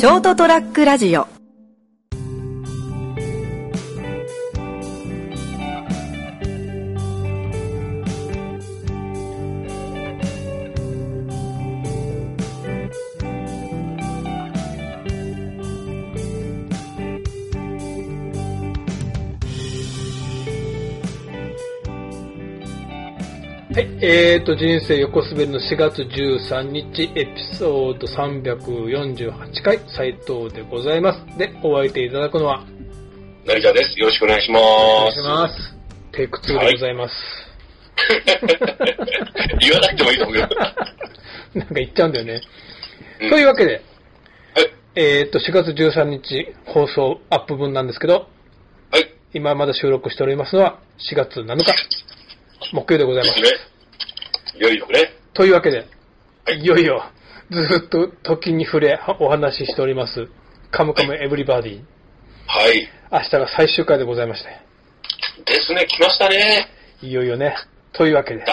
ショートトラックラジオ。はい、えーと、人生横滑りの4月13日、エピソード348回、斉藤でございます。で、お相手いただくのは、成田です。よろしくお願いしまお願いす。します。テイク2でございます。言わなくてもいいと思うけど。なんか言っちゃうんだよね。うんというわけで、はい。えーと、4月13日放送アップ分なんですけど、はい。今まだ収録しておりますのは4月7日、木曜でございます。いよいよね。というわけで、はいいよいよ、ずっと時に触れお話ししております、カムカムエブリバディ。はい。明日が最終回でございまして、ですね、来ましたね。いよいよね。というわけで。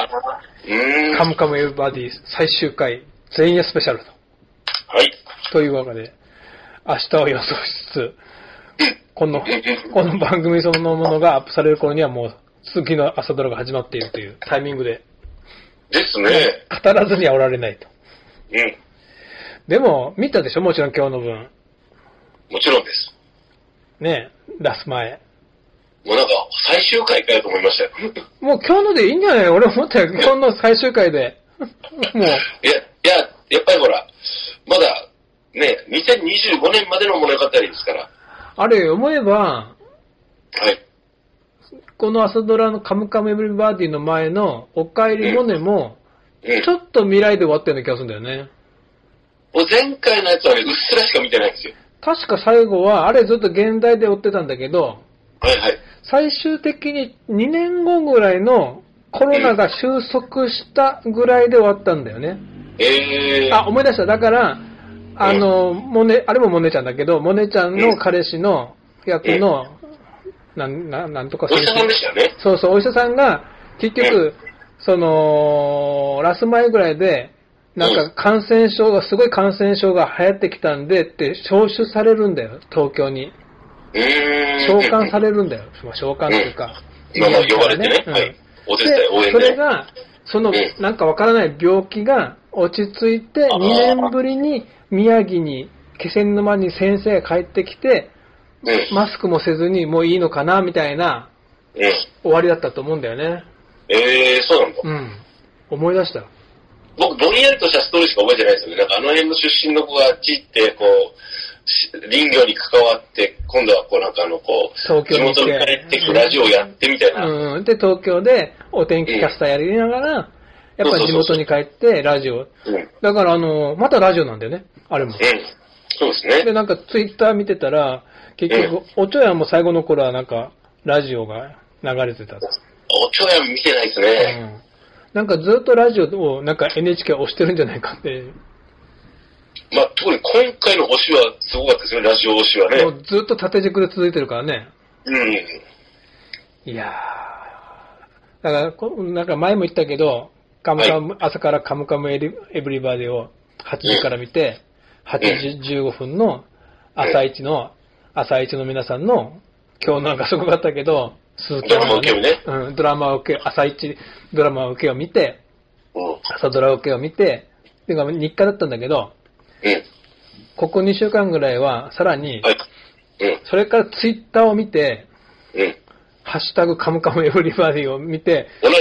カムカムエブリバディ最終回、前夜スペシャルと。はい。というわけで、明日を予想しつつ、この、この番組そのものがアップされる頃にはもう、次の朝ドラが始まっているというタイミングで、ですね。語らずにはおられないと。うん。でも、見たでしょ？もちろん今日の分。もちろんです。ね出す前。もうなんか、最終回かよと思いましたよ。もう今日のでいいんじゃない？俺思ったよ。今日の最終回で。もう、いや、いや、やっぱりほら、まだ、ね、2025年までの物語ですから。あれ思えば、はい。この朝ドラのカムカムエブリバディの前のおかえりモネも、うんち。ょっと未来で終わったような気がするんだよね。もう前回のやつはね、うっすらしか見てないんですよ。確か最後は、あれずっと現代で追ってたんだけど、はいはい。最終的に2年後ぐらいのコロナが収束したぐらいで終わったんだよね。えー。あ、思い出した。だから、あの、モネ、あれもモネちゃんだけど、モネちゃんの彼氏の役の、なん、ななんとかお医者さんでしたよね。そうそう、お医者さんが、結局、その、ラス前ぐらいで、なんか感染症が、すごい感染症が流行ってきたんでって招集されるんだよ、東京に。召喚されるんだよ。まあ召喚っていうか。まあまあ呼ばれてね。うんはい。お手伝い、応で、援で。それが、そのうん、なんかわからない病気が落ち着いて、あー2年ぶりに宮城に、気仙沼に先生が帰ってきて、うん。マスクもせずにもういいのかな、みたいなうん。終わりだったと思うんだよね。えー、そうなんだ。うん。思い出した。僕、ぼんやりとしたストーリーしか覚えてないですよね。なんかあの辺の出身の子があっち行って、こう、し林業に関わって、今度はこうなんかあの、こう、東京に地元に帰ってこうラジオやってみたいな。うん。うん。で、東京でお天気キャスターやりながら、やっぱり地元に帰ってラジオ。うん。だからあの、またラジオなんだよね。あれも。そうですね。で、なんかツイッター見てたら、結局、おちょやんも最後の頃はなんか、ラジオが流れてたと。おちょやん見てないですうね。ん。なんかずっとラジオをなんか NHK 押してるんじゃないかって、まあ、特に今回の推しはすごかったですね、ラジオ推しはね。もうずっと縦軸で続いてるからね。うん。いやー。だからこ、なんか前も言ったけど、カムカム、朝からカムカムエリエブリバディを8時から見て、8時15分の朝一の、朝一の皆さんの、今日なんかすごかったけど、鈴木ドラマ受けをねうん、ドラマ受け、朝一ドラマ受けを見て、うん。朝ドラ受けを見て、てか日課だったんだけど、うん。ここ2週間ぐらいは、さらに、はい。うん。それからツイッターを見て、うん。ハッシュタグカムカムエブリバディを見て、同じ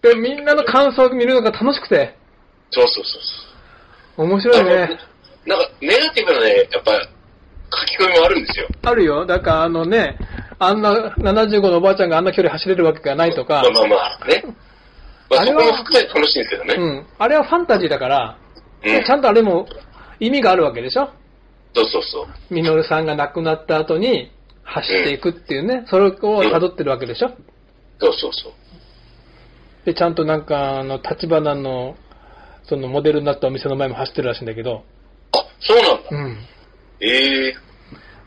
く。で、みんなの感想を見るのが楽しくて、そうそうそうそう。面白いね。なんか、ネガティブなね、やっぱ、書き込みもあるんですよ。あるよ。だからあのね、あんな75のおばあちゃんがあんな距離走れるわけがないとかまあ、まあまあ、ね。まあ、そあれはこも含めて楽しいんですけどね。うん。あれはファンタジーだから、うん。ちゃんとあれも意味があるわけでしょそうそうそう。ミノルさんが亡くなった後に走っていくっていうね、それを辿ってるわけでしょそうそうそう。で、ちゃんとなんか、あの、立花の、そのモデルになったお店の前も走ってるらしいんだけど、あ、そうなんだ。うん。ええ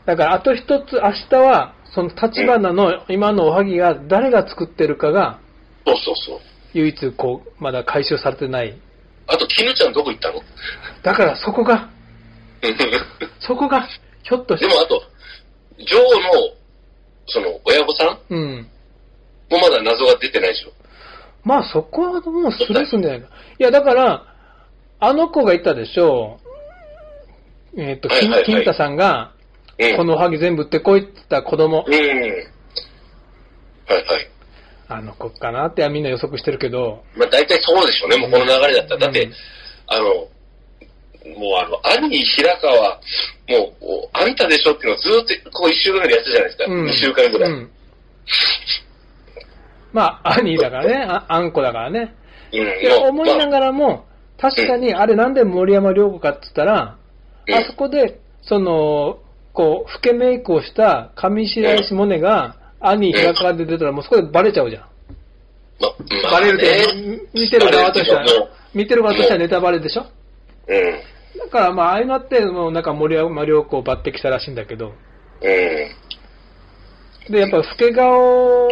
だからあと一つ明日は、その立花の今のおはぎが誰が作ってるかが、そうそうそう。唯一こう、まだ回収されてないあと、絹ちゃんどこ行ったの？だからそこが、そこが、ひょっとして、でもあと、ジョーの、その、親御さん？うん。もまだ謎が出てないでしょ。まあそこはもうスルーするんじゃないか。いやだから、あの子が言ったでしょう。えっ、と、金はいはいはい金太さんが、うん。このおはぎ全部売ってこいって言った子供、うん。はいはい。あの子かなってみんな予測してるけど、まあ大体そうでしょうね、もうこの流れだったら。だって、うんあの、もうあの、兄平川、もう、あんたでしょっていうのをずーっとこう一週間ぐらいやってたじゃないですか。うん二週間ぐらい。うんまあ、兄だからね、ああんこだからね。うん。でもう思いながらも、確かに、あれなんで森山良子かって言ったら、うんあそこで、その、こう、老けメイクをした上白石萌音が、兄平川で出たらもうそこでバレちゃうじゃん。ままあバレるってね、見てる側としては見てる側としてはネタバレでしょ？うん。だからまあ、ああいうのって、もうなんか森山良子を抜擢したらしいんだけど、うん。で、やっぱ老け顔、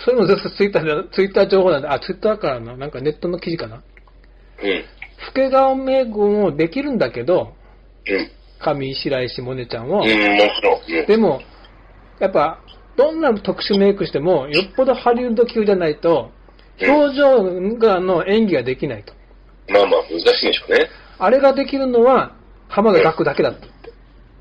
それもずっとツイッターで、ツイッター情報なんで、あ、ツイッターからな、なんかネットの記事かな？うん。老け顔メイクもできるんだけど、うん。上白石萌音ちゃんを、うん、もちろん。うんでも、やっぱ、どんな特殊メイクしても、よっぽどハリウッド級じゃないと、表情がの演技ができないと。まあまあ、難しいんでしょうね。あれができるのは、浜田岳だけだって。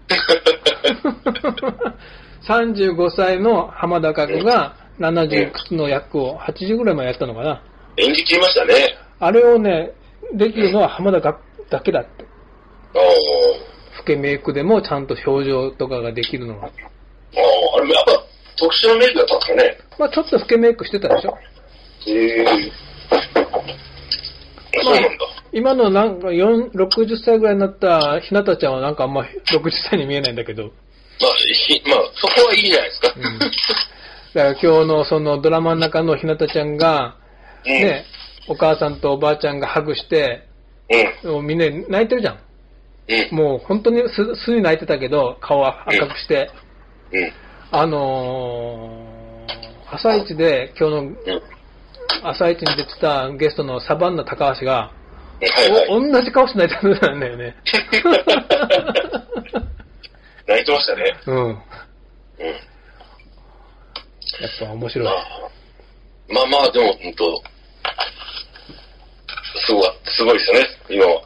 35歳の浜田岳が70いくつの役を80ぐらいまでやったのかな。演じ切りましたね。あれをね、できるのは浜田岳だけだって。ああ。老けメイクでもちゃんと表情とかができるのは。ああ、あれもやっぱ特殊なメイクだったんですかね。まあちょっと老けメイクしてたでしょ。へえ。そうなんだ。今のなんか4 60歳ぐらいになったひなたちゃんはなんかあんま60歳に見えないんだけど。まあ、ひまあ、そこはいいじゃないですか。うんだから今日のそのドラマの中のひなたちゃんが、うん。ね、お母さんとおばあちゃんがハグして、うん。もうみんな泣いてるじゃん。うん。もう本当にす、すに泣いてたけど、顔は赤くして。うん。あのー、朝一で、今日のうん。朝一に出てたゲストのサバンナ高橋が、はいはい。お同じ顔して泣いてるんだよね。泣いてましたね。うん。うん。やっぱ面白いま。あ、まあまあ、でも、本当すごい、すごいですよね、今は。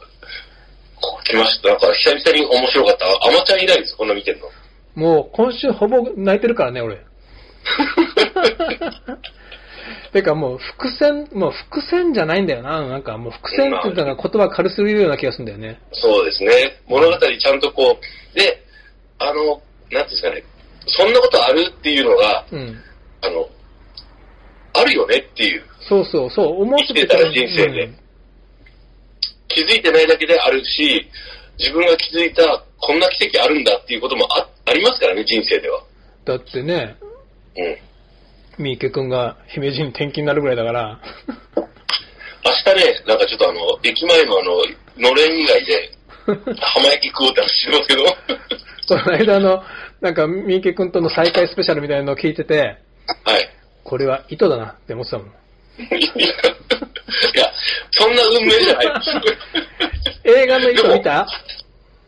ここ来ました。なんか、久々に面白かった。アマちゃん以来です、こんな見てんの。もう今週ほぼ泣いてるからね、俺。てかもう伏線、もう伏線じゃないんだよな。なんかもう伏線って言ったら言葉軽すぎるような気がするんだよね。そうですね。物語ちゃんとこう、で、あの、なんていうんですかね、そんなことあるっていうのが、うん。あの、あるよねっていう、そうそう、そう、思ってたら人生で気づいてないだけであるし、自分が気づいたこんな奇跡あるんだっていうこともあありますからね、人生では。だってね、うん。三池くんが姫路に転勤になるぐらいだから、明日ね、なんかちょっとあの、駅前のあの、のれん以外で、浜焼き食おうって話してますけど、この間の、なんか三池くんとの再会スペシャルみたいなのを聞いてて、はい。これは糸だなって思ってたもん。いや、そんな運命じゃないです。映画の糸見た？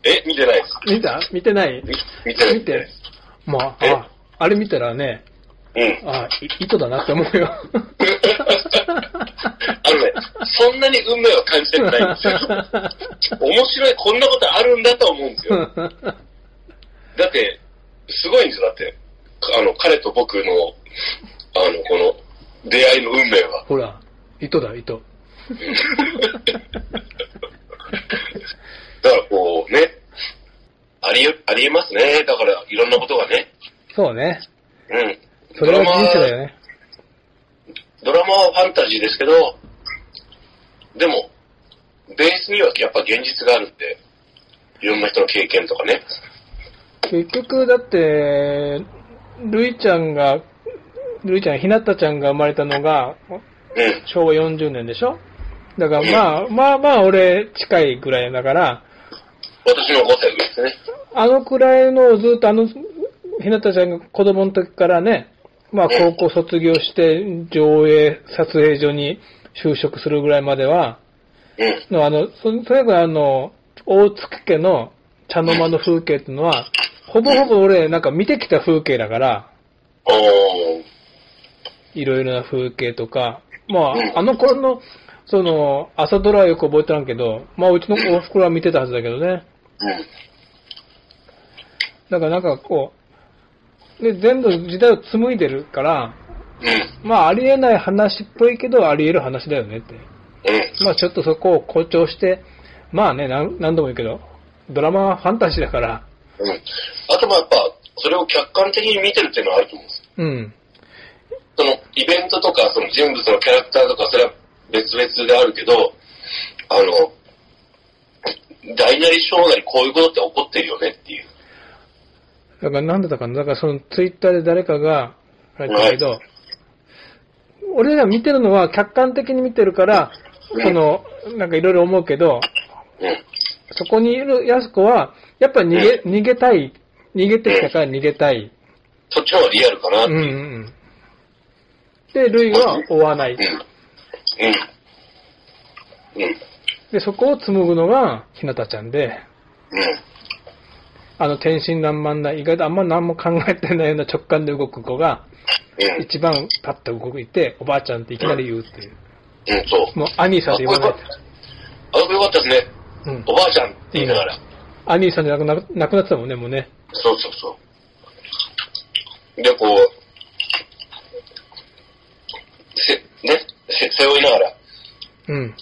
え、見てないです。見た？見てない？み見てない。見て？まあ、え？あ、あれ見たらね、うん。あ、い糸だなって思うよ。あのね、そんなに運命は感じてないんですよ。面白い、こんなことあるんだと思うんですよ。だって、すごいんですよ、だって。あの、彼と僕の、あの、この、出会いの運命は。ほら、糸だ、糸。だからこうね、ありえ、ありえますね。だから、いろんなことがね。そうね。うん。それが人生だよね。ドラマはファンタジーですけど、でも、ベースにはやっぱ現実があるんで、いろんな人の経験とかね。結局、だって、るいちゃんが、るいちゃん、ひなたちゃんが生まれたのが、うん。昭和40年でしょ？だからまあ、まあまあ俺近いぐらいだから、私の5歳上ですね。あのくらいのをずっとあの、ひなたちゃんが子供の時からね、まあ高校卒業して上映撮影所に就職するぐらいまでは。のあの、そとにかくあの、大月家の茶の間の風景っていうのは、ほぼほぼ俺なんか見てきた風景だから。いろいろな風景とか、まうんあ、あの頃の、その、朝ドラはよく覚えてらんけど、まあ、うちのお袋は見てたはずだけどね。うん。だからなんかこう、で、全部時代を紡いでるから、うん。まあ、ありえない話っぽいけど、あり得る話だよねって。うん。まあ、ちょっとそこを誇張して、まあね、なん何度も言うけど、ドラマはファンタジーだから、うん。あとまあやっぱ、それを客観的に見てるっていうのはあると思うんです。うん。そのイベントとか、その人物のキャラクターとか、それは別々であるけど、あの、大なり小なりこういうことって起こってるよねっていう。だからなんだったかな、だからそのツイッターで誰かが書いてたけど、俺ら見てるのは客観的に見てるから、うんその、なんかいろいろ思うけど、うん。そこにいるやす子は、やっぱ逃げ、逃げたい、逃げてきたから逃げたい。そっちの方がリアルかなっていう。うんうんうん。で、ルイは追わない。うん。うん。うん。で、そこを紡ぐのがひなたちゃんで、うん。あの天真爛漫な、意外とあんま何も考えてないような直感で動く子が、うん。一番パッと動いて、おばあちゃんっていきなり言うっていう。うん、そう。もう、アニーさんって言わない。あ、よかったですね。うん。おばあちゃんって言いながら。アニーさんじゃなくななくなってたもんね、もうね。そうそうそう。で、こう、せ、ね、せ背負いながら、うん。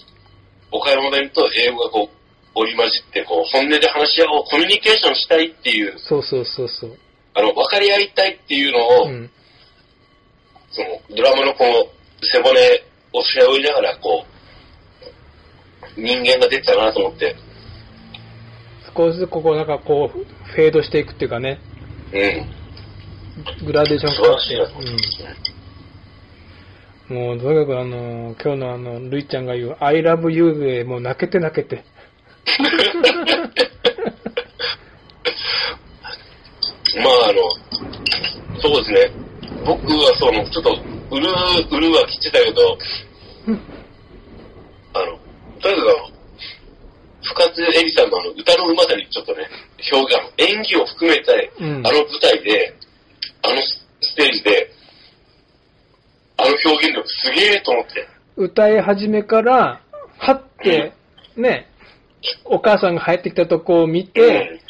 岡山弁と英語がこう、織り交じって、こう、本音で話し合おう、コミュニケーションしたいっていう、そうそうそうそう。あの、分かり合いたいっていうのを、うん。その、ドラマのこの、背骨を背負いながら、こう、人間が出てたなと思って、少しずつここなんかこう、フェードしていくっていうかね、うん。グラデーション素晴らしいな。うん。もう、とにかくあの、今日のあの、ルイちゃんが言う、I love you でもう泣けて泣けて。まあ、あの、そうですね。僕はその、ちょっと、うるう、うるは来てたけど、あの、とにかくあの、深津絵里さんのあの歌のうまさにちょっとね、表現、演技を含めて、うんあの舞台で、あのスステージで、あの表現力すげえと思って。歌い始めから、はって、ね、お母さんが入ってきたとこを見て、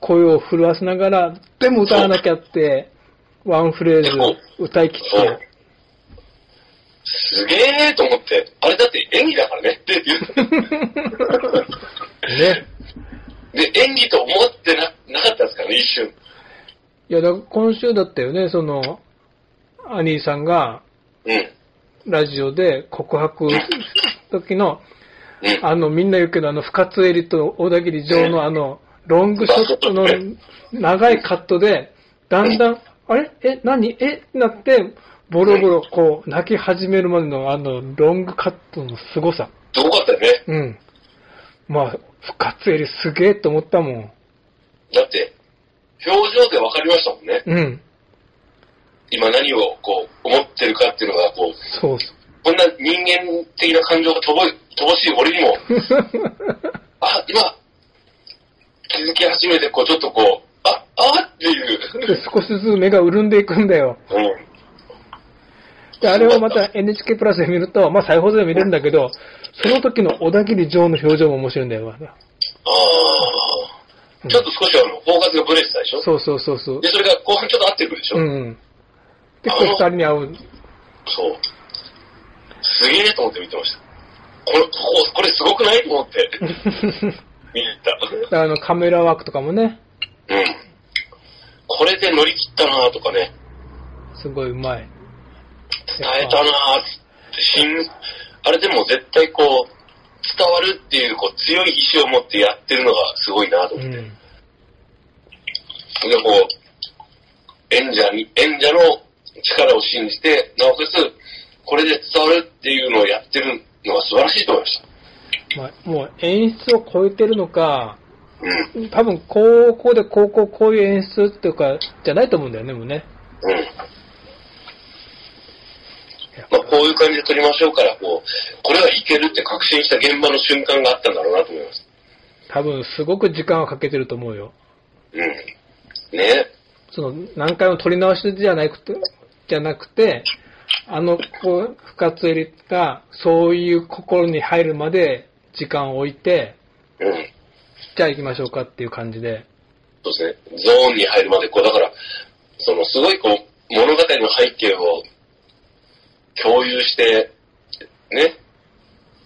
声を震わせながら、でも歌わなきゃって、ワンフレーズ歌い切って、。すげえと思って、あれだって演技だからねって言う。ね。で、演技と思ってななかったですからね、一瞬。いや、だから今週だったよね、その、アニーさんが、うん。ラジオで告白時の、うん。あの、みんな言うけど、あの、深津絵里と小田切城のあの、ロングショットの長いカットで、だんだん、あれ？え、何？え？なって、ボロボロこう、泣き始めるまでのあの、ロングカットの凄さ。すごかったよね。うん。まあ、深津絵里すげえと思ったもん。だって、表情で分かりましたもんね。うん。今何をこう思ってるかっていうのが、こう、そうそこんな人間的な感情が乏乏しい俺にも、う。あ、今、気づき始めて、こう、ちょっとこう、あ、あっていう。で少しずつ目が潤んでいくんだよ。うん。で、あれをまた NHK プラスで見ると、まあ再放送で見れるんだけど、その時の小田切城の表情も面白いんだよ。ああ。ちょっと少しあの、フォーカスがブレてたでしょ？そうそうそうそうで、。それが後半ちょっと合ってくるでしょ、うんうん。で、こう二人に会う。そう。すげえと思って見てました。これ、こここれすごくないと思って 見に行った。あのカメラワークとかもね、うん。これで乗り切ったなとかね、すごいうまい。伝えたなって、しん、あれでも絶対こう、伝わるっていうこう強い意志を持ってやってるのがすごいなと思って。うん。で、こう、演者に、演者の力を信じて、なおかつ、これで伝わるっていうのをやってるのが素晴らしいと思いました。まあ、もう演出を超えてるのか、うん。多分高校で高校こういう演出っていうか、じゃないと思うんだよね、もうね。うん。まあ、こういう感じで撮りましょうから、こう、これはいけるって確信した現場の瞬間があったんだろうなと思います。多分、すごく時間をかけてると思うよ。うん。ねその、何回も撮り直しじゃなくて、じゃなくて、あの、こう、深津絵里が、そういう心に入るまで時間を置いて、うん。じゃあ行きましょうかっていう感じで。そうですね。ゾーンに入るまで、こう、だから、その、すごいこう、物語の背景を共有して、ね。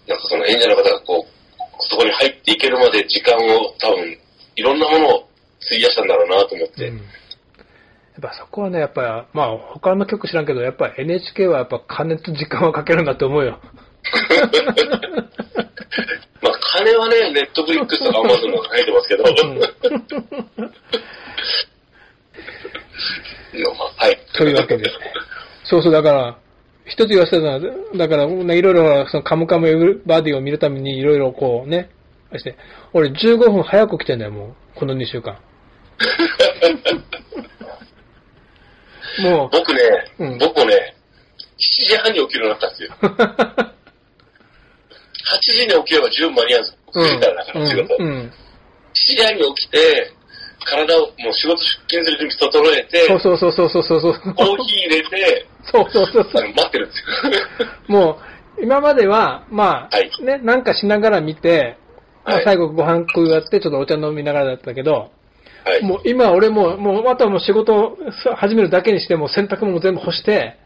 なんかその演者の方がこう、そこに入っていけるまで時間を多分、いろんなものを費やしたんだろうなと思って。うん。やっぱそこはね、やっぱ、まあ他の曲知らんけど、やっぱ NHK はやっぱ金と時間をかけるんだって思うよ。まあ、金はね、ネットフリックスとかアマゾンとか書いてますけど。はい。というわけで。そうそう、だから、一つ言わせたのは、だから、ねいろいろ、そのカムカムエブバディを見るためにいろいろこうね、して、俺15分早く来てんだよ、もう。この2週間。もう、僕ね、うん僕もね、7時半に起きるようになったんですよ。8時に起きれば十分間に合うんですよ。うん9時からだから仕事。うんうん7時半に起きて、体をもう仕事出勤する準備整えて、そうそうそうそうそうそうそう。コーヒー入れて、そうそうそうそう。待ってるんですよ。もう、今までは、まあ、はいね、なんかしながら見て、まあはい最後ご飯食い終わって、ちょっとお茶飲みながらだったけど、はい。もう今俺も、もうあとはもう仕事を始めるだけにして、もう洗濯物も全部干して、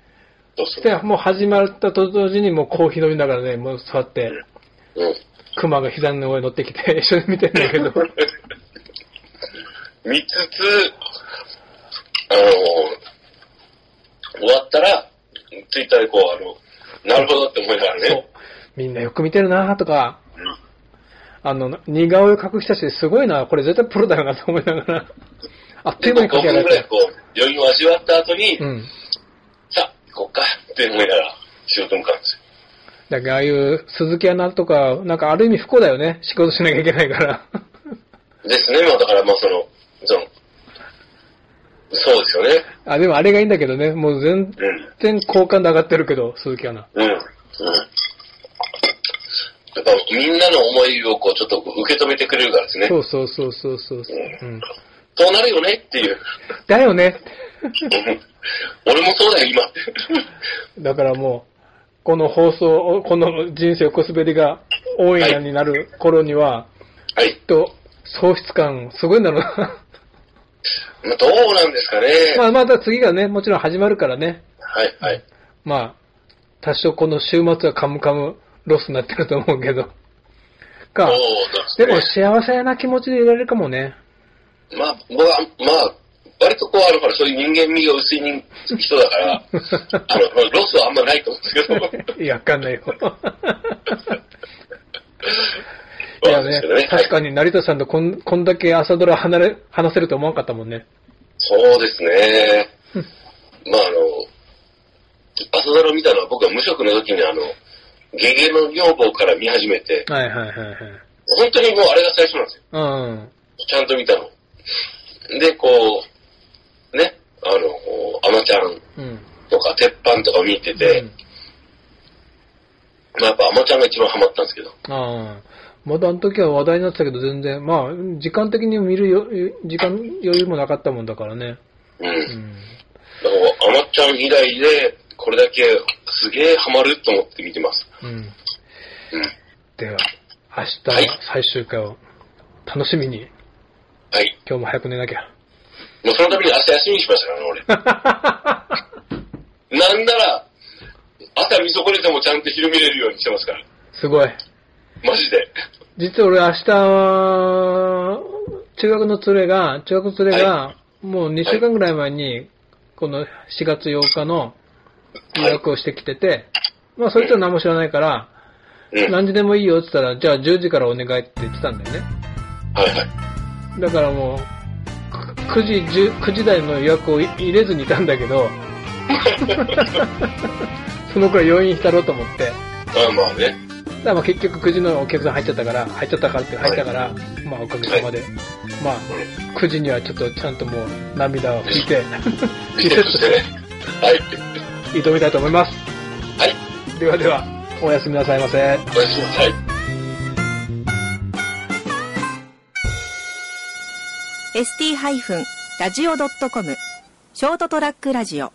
そうそう。で、もう始まったと同時にもうコーヒー飲みながらね、もう座って、うん。熊が膝の上に乗ってきて 一緒に見てんだけど、見つつ、あの終わったら、ツイッターでこう、あの、なるほどって思いながらね。。みんなよく見てるなとか、うんあの、似顔絵を描く人たちすごいな、これ絶対プロだよなと思いながら、あっという間で、5に描き上がって。分ぐらいこう、余韻を味わった後に、うん。さあ、行こっかって思いながら仕事向かうんですよ。だからああいう鈴木アナとか、なんかある意味不幸だよね。仕事しなきゃいけないから。ですね、まあだからまあその、その、そうですよね。あ、でもあれがいいんだけどね。もう全うん。然好感度上がってるけど、鈴木アナ。うん。うん。やっぱみんなの思いをこうちょっと受け止めてくれるからですね。そうそうそうそうそう。うん。そうなるよねっていう。だよね。う ん俺もそうだよ、今。だからもう、この放送、この人生横滑りがオンエアになる頃には、はいきっ。と喪失感すごいんだろうな。まあ、どうなんですかね。まあまた次がね、もちろん始まるからね。はい、はい。まあ、多少この週末はカムカムロスになってると思うけど。か、でもですね。幸せな気持ちでいられるかもね。まあ、僕は、まあ、割とこう、あの、ほら、そういう人間味が薄い人人だから、あの、ロスはあんまないと思うんですけど。いや、わかんないよ。いやね、確かに。に成田さんとこんこんだけ朝ドラ離れ、話せると思わなかったもんね。そうですね。まあ、あの、朝ドラ見たのは僕は無職の時にあの、ゲゲの女房から見始めて、はいはいはいはい。本当にもうあれが最初なんですよ。うん。ちゃんと見たの。で、こう、ね、あの、アマちゃんうん。とか、鉄板とか見てて、うんまあやっぱアマちゃんが一番ハマったんですけど。ああ。まだあの時は話題になってたけど全然、まあ、時間的に見るよ、時間余裕もなかったもんだからね。うん。うん。だから、アマちゃん以来で、これだけすげえハマると思って見てます。うん。うん。では、明はい日最終回を楽しみに、はい。今日も早く寝なきゃ。もうそのために明日休みにしましたからね、俺。なんなら、朝見損ねてもちゃんと昼見れるようにしてますから。すごい。マジで。実は俺明日は、中学の連れが、中学の連れが、もう2週間ぐらい前に、この4月8日の予約をしてきてて、まあそいつは何も知らないから、うん。はい何時でもいいよって言ったら、じゃあ10時からお願いって言ってたんだよね。はい。だからもう、く9時、10 9時台の予約を入れずにいたんだけど、そのくらい余韻浸ろうと思って、まあまあね。だからまあ結局9時のお客さん入っちゃったから、入っちゃったからって入ったから、まあおかげさまで、まあ9時にはちょっとちゃんともう涙を拭いて、リセットしてはい。挑みたいと思います。はい。ではでは、おやすみなさいませ。おやすみなさい。ST-radio.com ショートトラックラジオ